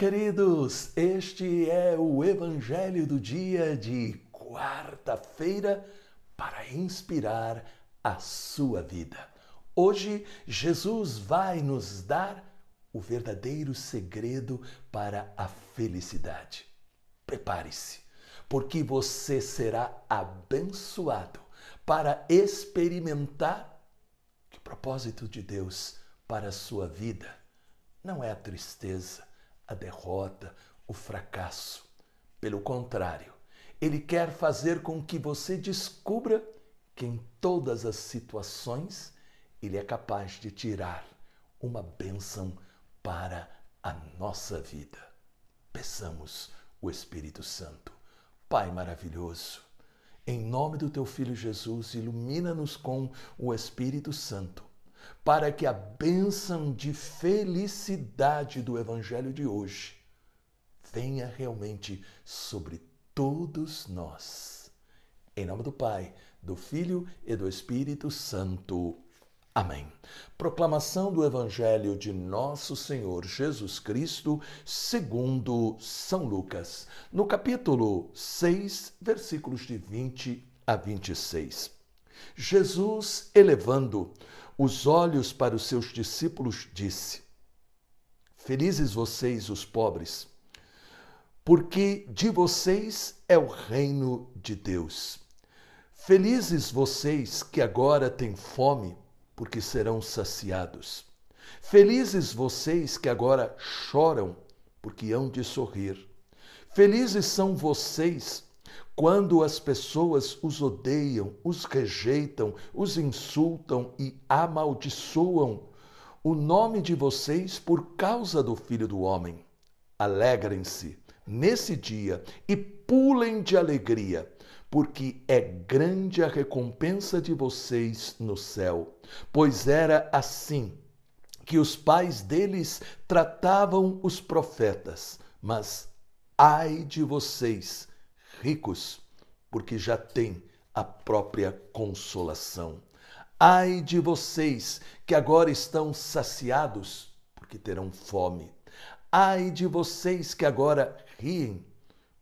queridos! Este é o Evangelho do dia de quarta-feira para inspirar a sua vida. Hoje, Jesus vai nos dar o verdadeiro segredo para a felicidade. Prepare-se, porque você será abençoado para experimentar que o propósito de Deus para a sua vida não é a tristeza a derrota, o fracasso. Pelo contrário, ele quer fazer com que você descubra que em todas as situações ele é capaz de tirar uma bênção para a nossa vida. Peçamos o Espírito Santo. Pai maravilhoso, em nome do teu filho Jesus, ilumina-nos com o Espírito Santo para que a bênção de felicidade do Evangelho de hoje venha realmente sobre todos nós. Em nome do Pai, do Filho e do Espírito Santo. Amém. Proclamação do Evangelho de Nosso Senhor Jesus Cristo, segundo São Lucas, no capítulo 6, versículos de 20 a 26. Jesus, elevando os olhos para os seus discípulos, disse: Felizes vocês, os pobres, porque de vocês é o reino de Deus. Felizes vocês que agora têm fome, porque serão saciados. Felizes vocês que agora choram, porque hão de sorrir. Felizes são vocês quando as pessoas os odeiam, os rejeitam, os insultam e amaldiçoam o nome de vocês por causa do Filho do Homem, alegrem-se nesse dia e pulem de alegria, porque é grande a recompensa de vocês no céu. Pois era assim que os pais deles tratavam os profetas. Mas ai de vocês! Ricos, porque já têm a própria consolação. Ai de vocês que agora estão saciados, porque terão fome. Ai de vocês que agora riem,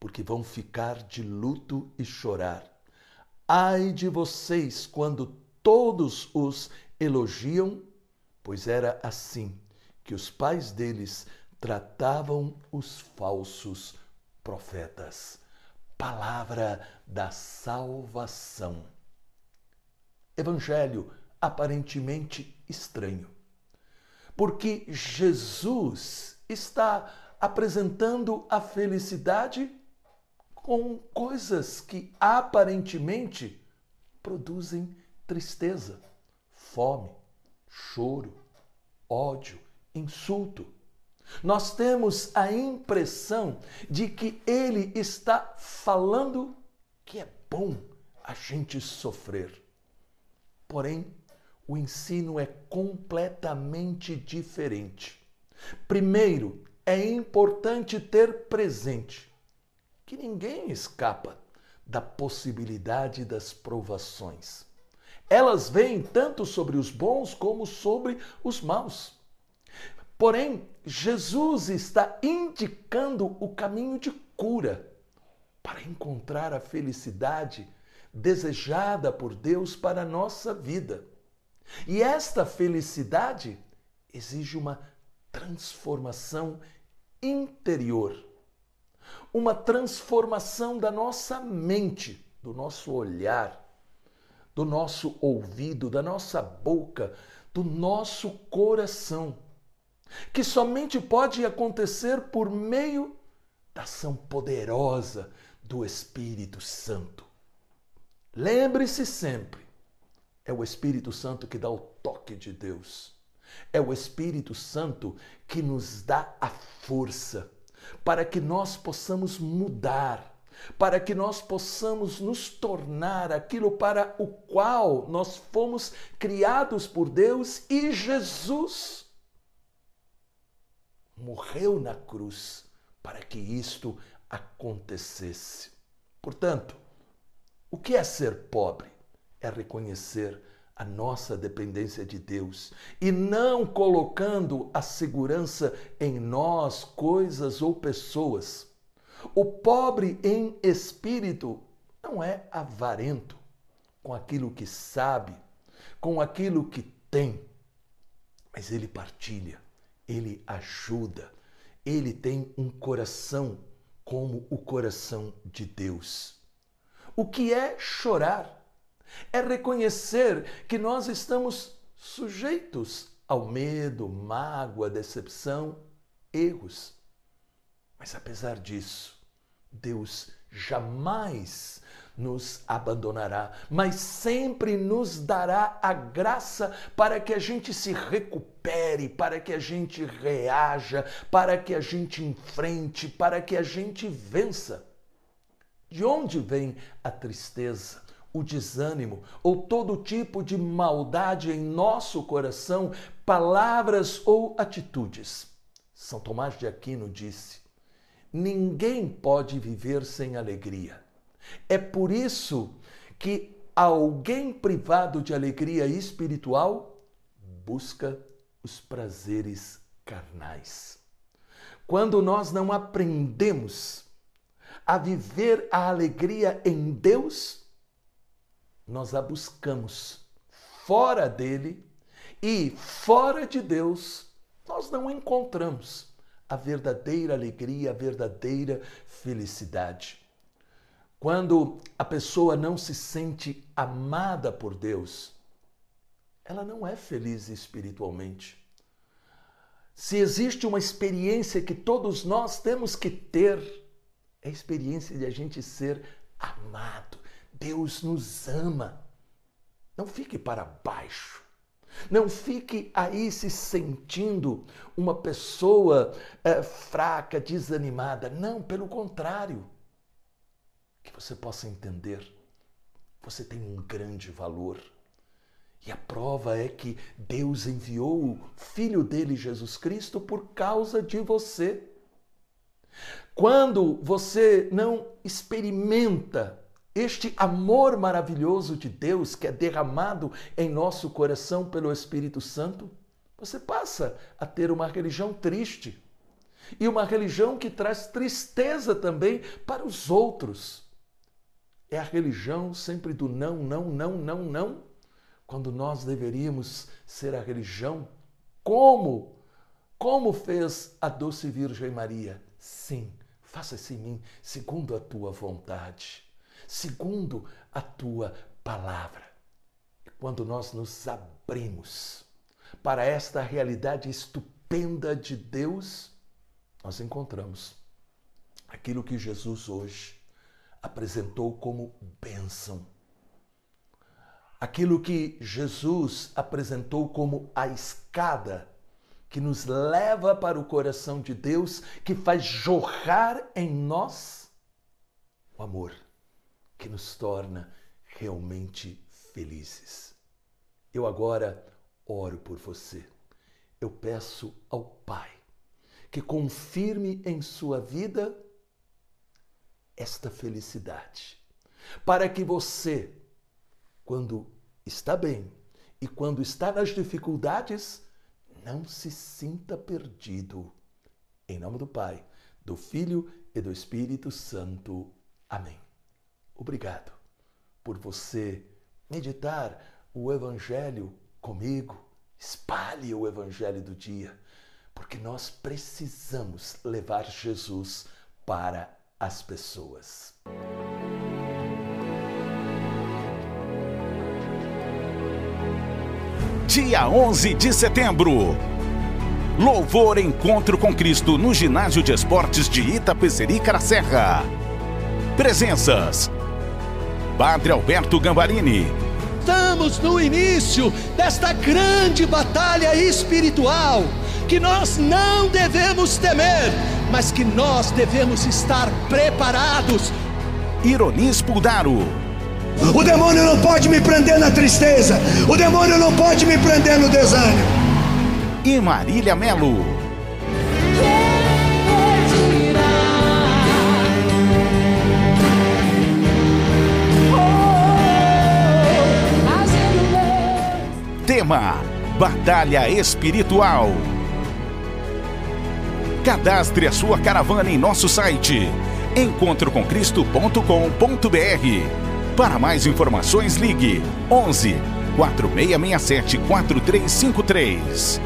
porque vão ficar de luto e chorar. Ai de vocês quando todos os elogiam, pois era assim que os pais deles tratavam os falsos profetas palavra da salvação. Evangelho aparentemente estranho, porque Jesus está apresentando a felicidade com coisas que aparentemente produzem tristeza, fome, choro, ódio, insulto nós temos a impressão de que ele está falando que é bom a gente sofrer. Porém, o ensino é completamente diferente. Primeiro, é importante ter presente que ninguém escapa da possibilidade das provações. Elas vêm tanto sobre os bons como sobre os maus. Porém, Jesus está indicando o caminho de cura para encontrar a felicidade desejada por Deus para a nossa vida. E esta felicidade exige uma transformação interior, uma transformação da nossa mente, do nosso olhar, do nosso ouvido, da nossa boca, do nosso coração que somente pode acontecer por meio da ação poderosa do Espírito Santo. Lembre-se sempre, é o Espírito Santo que dá o toque de Deus. É o Espírito Santo que nos dá a força para que nós possamos mudar, para que nós possamos nos tornar aquilo para o qual nós fomos criados por Deus e Jesus morreu na cruz para que isto acontecesse. Portanto, o que é ser pobre? É reconhecer a nossa dependência de Deus e não colocando a segurança em nós, coisas ou pessoas. O pobre em espírito não é avarento com aquilo que sabe, com aquilo que tem, mas ele partilha, ele ajuda, ele tem um coração como o coração de Deus. O que é chorar? É reconhecer que nós estamos sujeitos ao medo, mágoa, decepção, erros. Mas apesar disso, Deus jamais nos abandonará, mas sempre nos dará a graça para que a gente se recupere, para que a gente reaja, para que a gente enfrente, para que a gente vença. De onde vem a tristeza? o desânimo ou todo tipo de maldade em nosso coração, palavras ou atitudes. São Tomás de Aquino disse: ninguém pode viver sem alegria. É por isso que alguém privado de alegria espiritual busca os prazeres carnais. Quando nós não aprendemos a viver a alegria em Deus, nós a buscamos fora dele e fora de Deus, nós não encontramos a verdadeira alegria, a verdadeira felicidade. Quando a pessoa não se sente amada por Deus, ela não é feliz espiritualmente. Se existe uma experiência que todos nós temos que ter, é a experiência de a gente ser amado, Deus nos ama. Não fique para baixo. Não fique aí se sentindo uma pessoa é, fraca, desanimada. Não, pelo contrário. Que você possa entender, você tem um grande valor. E a prova é que Deus enviou o Filho dele, Jesus Cristo, por causa de você. Quando você não experimenta este amor maravilhoso de Deus que é derramado em nosso coração pelo Espírito Santo, você passa a ter uma religião triste. E uma religião que traz tristeza também para os outros. É a religião sempre do não, não, não, não, não, quando nós deveríamos ser a religião como como fez a doce Virgem Maria. Sim, faça-se em mim segundo a tua vontade segundo a tua palavra. Quando nós nos abrimos para esta realidade estupenda de Deus, nós encontramos aquilo que Jesus hoje apresentou como bênção. Aquilo que Jesus apresentou como a escada que nos leva para o coração de Deus, que faz jorrar em nós o amor que nos torna realmente felizes. Eu agora oro por você. Eu peço ao Pai que confirme em sua vida esta felicidade, para que você, quando está bem e quando está nas dificuldades, não se sinta perdido. Em nome do Pai, do Filho e do Espírito Santo. Amém. Obrigado por você meditar o Evangelho comigo. Espalhe o Evangelho do dia, porque nós precisamos levar Jesus para as pessoas. Dia 11 de setembro. Louvor Encontro com Cristo no Ginásio de Esportes de Itapecerica da Serra. Presenças Padre Alberto Gambarini. Estamos no início desta grande batalha espiritual que nós não devemos temer, mas que nós devemos estar preparados. Ironis Puldaro. O demônio não pode me prender na tristeza, o demônio não pode me prender no desânimo. E Marília Melo. Batalha Espiritual. Cadastre a sua caravana em nosso site encontrocomcristo.com.br. Para mais informações, ligue 11 4667 4353.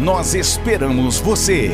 Nós esperamos você.